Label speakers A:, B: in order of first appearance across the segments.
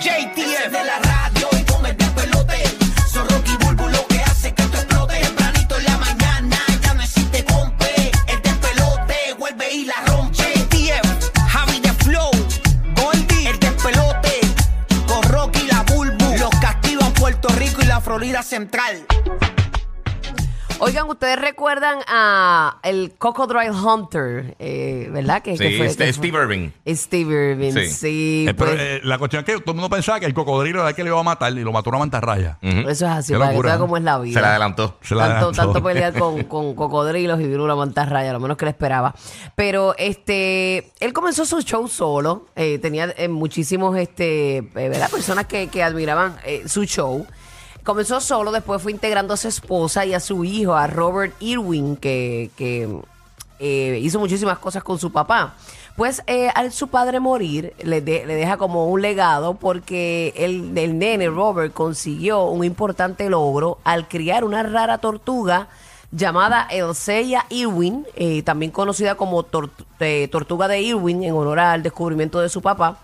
A: JTF de la radio y con el despelote. Son Rocky Bulbo lo que hace que esto explote. Tempranito en la mañana ya no existe compe. El despelote vuelve y la rompe. JTF, Javi de Flow, Goldie, el despelote. Con Rocky y la Bulbo. Los castigan Puerto Rico y la Florida Central.
B: Oigan, ustedes recuerdan a el Cocodrile Hunter, eh, ¿verdad? Que, fue-
C: este-
B: que
C: Steve
B: fue-
C: Irving.
B: Steve Irving, sí.
C: Sí.
D: Eh, pero
B: pues,
D: eh, la cuestión es que todo el mundo pensaba que el cocodrilo era el que le iba a matar y lo mató una mantarraya.
C: Ujú.
B: eso es así,
D: Qué
B: para que
D: locura,
B: es la vida.
C: Se la adelantó.
D: Se la
B: tanto,
D: adelantó.
B: tanto pelear con, con cocodrilos y vino una mantarraya, lo menos que le esperaba. Pero este, él comenzó su show solo. eh, tenía eh, muchísimos este, eh, ¿verdad? personas que, que admiraban eh, su show. Comenzó solo, después fue integrando a su esposa y a su hijo, a Robert Irwin, que, que eh, hizo muchísimas cosas con su papá. Pues eh, al su padre morir, le, de- le deja como un legado porque el, el nene Robert consiguió un importante logro al criar una rara tortuga llamada Elseya Irwin, eh, también conocida como eh, tortuga de Irwin en honor al descubrimiento de su papá.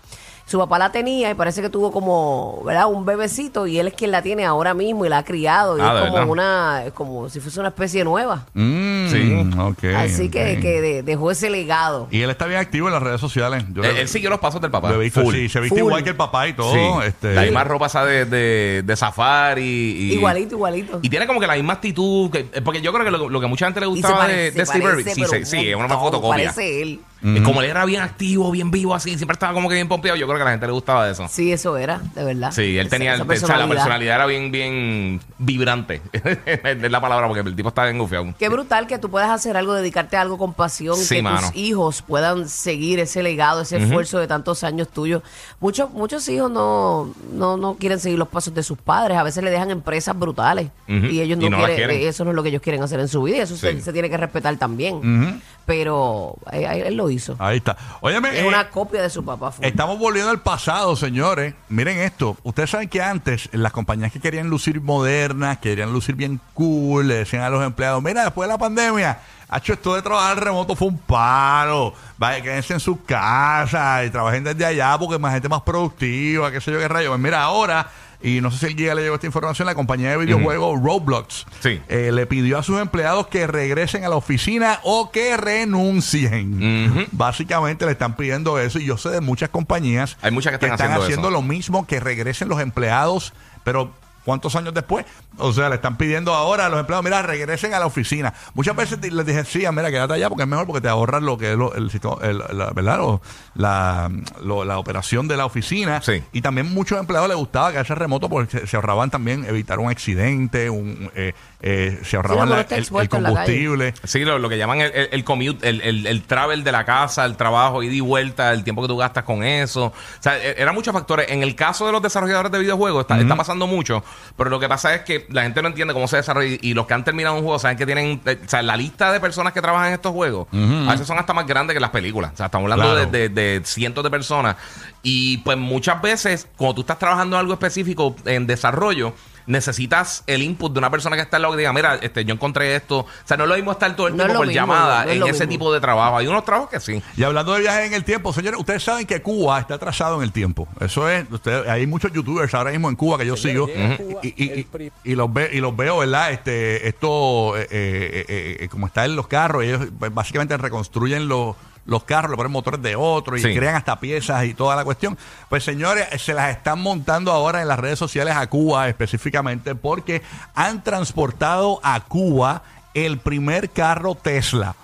B: Su papá la tenía y parece que tuvo como, ¿verdad? Un bebecito y él es quien la tiene ahora mismo y la ha criado. Y
C: Ah,
B: es
C: ¿de
B: como
C: verdad?
B: una, es como si fuese una especie nueva.
D: Mm,
C: Sí.
D: ok,
B: Así que,
D: ok.
B: que de- dejó ese legado.
D: Y él está bien activo en las redes sociales. Yo
C: Él,
D: le-
C: él siguió los pasos del papá.
D: lo he visto,
C: Full.
D: sí, se viste
B: Full.
D: igual que el papá y todo.
C: Sí.
D: Este,
C: La misma ropa esa de, de, de safari. Y,
B: Igualito, igualito.
C: Y tiene como que la misma actitud. que- eh, porque yo creo que lo, lo que mucha gente le
B: Y se
C: gustaba
B: parece,
C: de, de
B: se
C: Steve
B: parece,
C: Irwin. Sí,
B: pero
C: sí,
B: un
C: sí, es una
B: montón,
C: fotocopia.
B: Parece él.
C: Y Como él era bien activo, bien vivo así, siempre estaba como que bien pompeado. Yo creo que a la gente le gustaba de eso.
B: Sí, eso era, de verdad.
C: Sí, él tenía,
B: esa
C: o sea, la personalidad era bien, bien vibrante. es la palabra, porque el tipo estaba bien gufiado.
B: Qué brutal que tú puedas hacer algo, dedicarte a algo con pasión,
C: Sí,
B: que
C: mano.
B: tus hijos puedan seguir ese legado, ese esfuerzo de tantos años tuyos. Muchos muchos hijos no, no, no quieren seguir los pasos de sus padres, a veces le dejan empresas brutales y ellos no,
C: Y no las
B: quieren,
C: quieren.
B: eso no es lo que ellos quieren hacer en su vida y eso se,
C: Sí.
B: se tiene que respetar también. Eh, eh, él lo hizo.
D: Ahí está. Óyeme,
B: Es
D: eh,
B: una copia de su papá.
D: Estamos volviendo al pasado, señores. Miren esto. Ustedes saben que antes las compañías que querían lucir modernas, querían lucir bien cool, le decían a los empleados, mira, después de la pandemia, hecho esto de trabajar remoto fue un paro. Vaya, quédense en sus casas y trabajen desde allá porque más gente más productiva, qué sé yo qué rayo. Pues mira, ahora, y no sé si el guía le llegó esta información, la compañía de videojuegos Roblox
C: Sí.
D: eh, le pidió a sus empleados que regresen a la oficina o que renuncien. Básicamente le están pidiendo eso y yo sé de muchas compañías
C: Hay muchas que están haciendo
D: lo mismo, que regresen los empleados, pero ¿cuántos años después? O sea, le están pidiendo ahora a los empleados, mira, regresen a la oficina. Muchas veces les dije, sí, mira, quédate allá porque es mejor porque te ahorras lo que es lo- el, sistema- el- la, ¿verdad? Lo- la, lo- la operación de la oficina.
C: Sí.
D: Y también muchos empleados les gustaba quedarse remoto porque se, se ahorraban también evitar un accidente, un, eh, eh, se ahorraban la- el, combustible.
C: Sí, lo, lo que llaman el, el, el commute, el, el, el travel de la casa, el trabajo, ida y vuelta, el tiempo que tú gastas con eso. O sea, e- eran muchos factores. En el caso de los desarrolladores de videojuegos, está, está pasando mucho, pero lo que pasa es que la gente no entiende cómo se desarrolla y los que han terminado un juego saben que tienen, eh, o sea, la lista de personas que trabajan en estos juegos, a veces son hasta más grandes que las películas. O sea, estamos hablando
D: Claro.
C: de, de- de cientos de personas. Y pues muchas veces, cuando tú estás trabajando en algo específico en desarrollo, necesitas el input de una persona que está al lado que diga, mira, este, yo encontré esto. O sea, no es lo mismo estar todo el
B: No
C: tiempo por
B: mismo,
C: llamada
B: no
C: en ese
B: mismo.
C: tipo de trabajo. Hay unos trabajos que sí.
D: Y hablando de viajes en el tiempo, señores, ustedes saben que Cuba está atrasado en el tiempo. Eso es, ustedes, hay muchos youtubers ahora mismo en Cuba que yo sigo
E: Cuba
D: y, y- y- los ve, y los veo, ¿verdad? Este, esto, eh, eh, eh, eh, como está en los carros, ellos pues, básicamente reconstruyen los los carros, le ponen motores de otro y
C: Sí.
D: crean hasta piezas y toda la cuestión. Pues señores, se las están montando ahora en las redes sociales a Cuba específicamente porque han transportado a Cuba el primer carro Tesla.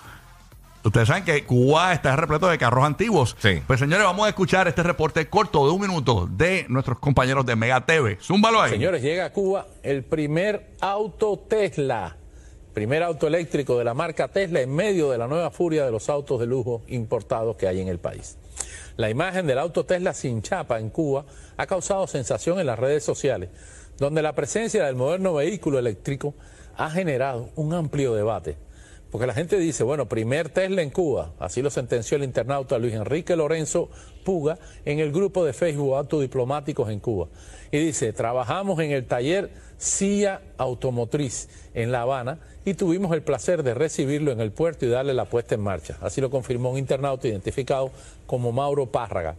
D: Ustedes saben que Cuba está repleto de carros antiguos.
C: Sí.
D: Pues señores, vamos a escuchar este reporte corto de un minuto de nuestros compañeros de Mega TV. Zúmbalo ahí.
E: Señores, llega a Cuba el primer auto Tesla. Primer auto eléctrico de la marca Tesla en medio de la nueva furia de los autos de lujo importados que hay en el país. La imagen del auto Tesla sin chapa en Cuba ha causado sensación en las redes sociales, donde la presencia del moderno vehículo eléctrico ha generado un amplio debate. Porque la gente dice, bueno, primer Tesla en Cuba, así lo sentenció el internauta Luis Enrique Lorenzo Puga en el grupo de Facebook Autodiplomáticos en Cuba. Y dice, trabajamos en el taller CIA Automotriz en La Habana y tuvimos el placer de recibirlo en el puerto y darle la puesta en marcha. Así lo confirmó un internauta identificado como Mauro Párraga.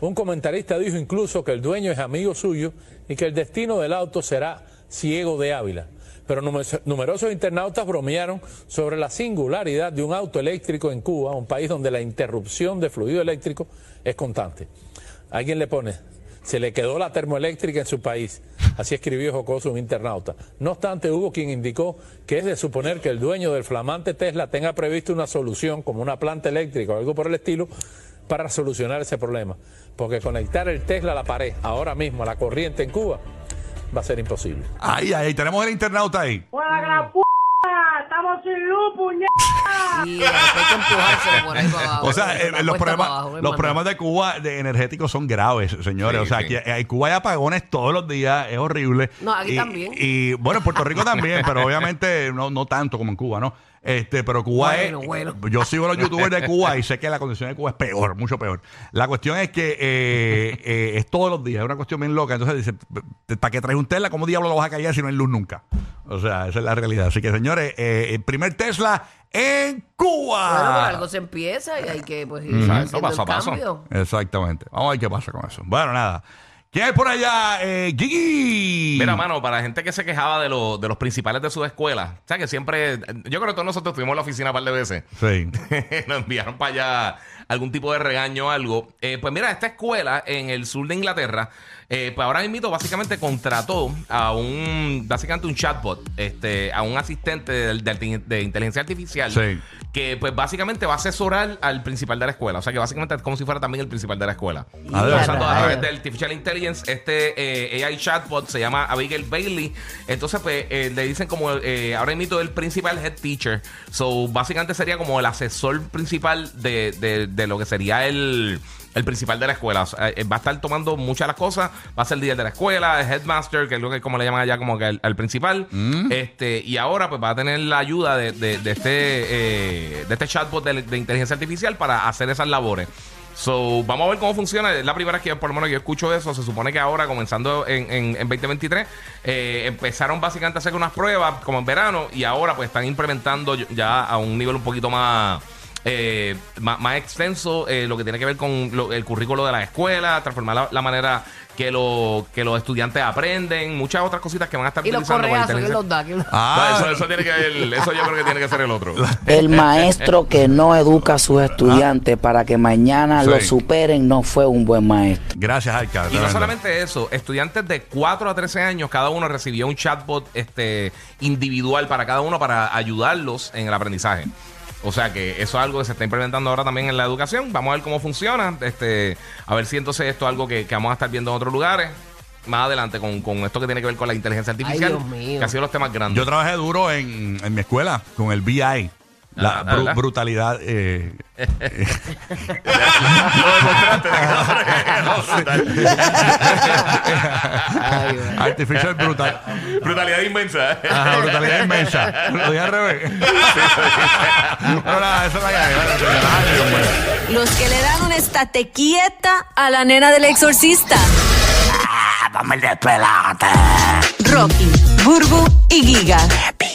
E: Un comentarista dijo incluso que el dueño es amigo suyo y que el destino del auto será ciego de Ávila. Pero numer- numerosos internautas bromearon sobre la singularidad de un auto eléctrico en Cuba, un país donde la interrupción de fluido eléctrico es constante. Alguien le pone, se le quedó la termoeléctrica en su país. Así escribió jocoso un internauta. No obstante, hubo quien indicó que es de suponer que el dueño del flamante Tesla tenga previsto una solución, como una planta eléctrica o algo por el estilo, para solucionar ese problema. Porque conectar el Tesla a la pared ahora mismo, a la corriente en Cuba, va a ser imposible.
D: Ahí, ahí, tenemos el internauta ahí.
F: ¡Buena gran p***! ¡Estamos sin luz, puñeta!
B: Y después hay que empujárselo por ahí para abajo.
D: O sea, eh, los, problemas,
B: abajo,
D: los problemas de Cuba de energéticos son graves, señores.
C: Sí,
D: o sea,
C: sí.
D: aquí en Cuba hay apagones todos los días, es horrible.
B: No, aquí
D: Y-
B: también.
D: Y bueno, en Puerto Rico también, pero obviamente no, no tanto como en Cuba, ¿no? Este, pero Cuba
B: Bueno,
D: es.
B: bueno.
D: Yo sigo a los youtubers de Cuba y sé que la condición de Cuba es peor, mucho peor. La cuestión es que eh, eh, es todos los días, es una cuestión bien loca. Entonces dice, ¿para qué traes un Tesla? ¿Cómo diablo lo vas a callar si no hay luz nunca? O sea, esa es la realidad. Así que, señores, eh, el primer Tesla en Cuba.
B: Bueno, pero algo se empieza y hay que pues ir
C: Exacto, paso a
B: el
C: paso.
B: cambio.
D: Exactamente. Vamos a ver qué pasa con eso. Bueno, nada. ¿Quién hay por allá? Eh, Gigi.
C: Mira, mano, para la gente que se quejaba de, lo- de los principales de su escuela, o sea, que siempre, yo creo que todos nosotros estuvimos en la oficina un par de veces.
D: Sí.
C: nos enviaron para allá algún tipo de regaño o algo. Eh, pues mira, esta escuela en el sur de Inglaterra, eh, pues ahora mismo básicamente contrató a un, básicamente un chatbot, este, a un asistente de, de- de inteligencia artificial.
D: Sí.
C: Que pues básicamente va a asesorar al principal de la escuela. O sea que básicamente es como si fuera también el principal de la escuela.
D: Ah,
C: Usando a través de Artificial Intelligence, este eh, AI chatbot se llama Abigail Bailey. Entonces, pues, eh, le dicen como eh, ahora mismo el principal head teacher. So, básicamente sería como el asesor principal de, de- de lo que sería el, el principal de la escuela. O sea, eh, va a estar tomando muchas de las cosas. Va a ser el líder de la escuela, el headmaster, que es lo que como le llaman allá como que al, al principal. Este, y ahora, pues, va a tener la ayuda de, de- de este, eh, de este chatbot de, de inteligencia artificial para hacer esas labores. So, vamos a ver cómo funciona. Es la primera vez que por lo menos yo escucho eso. Se supone que ahora, comenzando en, en, en 2023, eh, empezaron básicamente a hacer unas pruebas como en verano y ahora pues están implementando ya a un nivel un poquito más... eh, más, más extenso eh, lo que tiene que ver con lo- el currículo de la escuela, transformar la, la manera que, lo, que los estudiantes aprenden, muchas otras cositas que van a estar
B: Y los
C: utilizando con
B: correazos, ¿quién
C: inteligencia-
B: los da? ¿Quién los-
D: Ah,
C: No, eso, eso tiene que ver- eso yo creo que tiene que ser el otro.
G: El maestro que no educa a sus estudiantes para que mañana
D: Sí.
G: lo superen no fue un buen maestro.
D: Gracias, Alca.
C: Y no solamente eso, estudiantes de 4 a 13 años, cada uno recibió un chatbot este, individual para cada uno para ayudarlos en el aprendizaje. O sea que eso es algo que se está implementando ahora también en la educación. Vamos a ver cómo funciona. Este, a ver si entonces esto es algo que, que vamos a estar viendo en otros lugares. Más adelante con, con esto que tiene que ver con la inteligencia artificial.
B: Dios mío.
C: Que ha sido los temas grandes.
D: Yo trabajé duro en, en mi escuela con el BI. La
C: Ah,
D: bru-
C: ¿verdad?
D: brutalidad. eh, artificial brutal.
C: Brutalidad inmensa.
D: Ajá, brutalidad inmensa. Lo dije al revés. Nada, eso no hay. Ay, Dios mío.
H: Los que le dan un estate quieta a la nena del exorcista.
A: Dame el despelote.
H: Rocky, Burbu y Giga.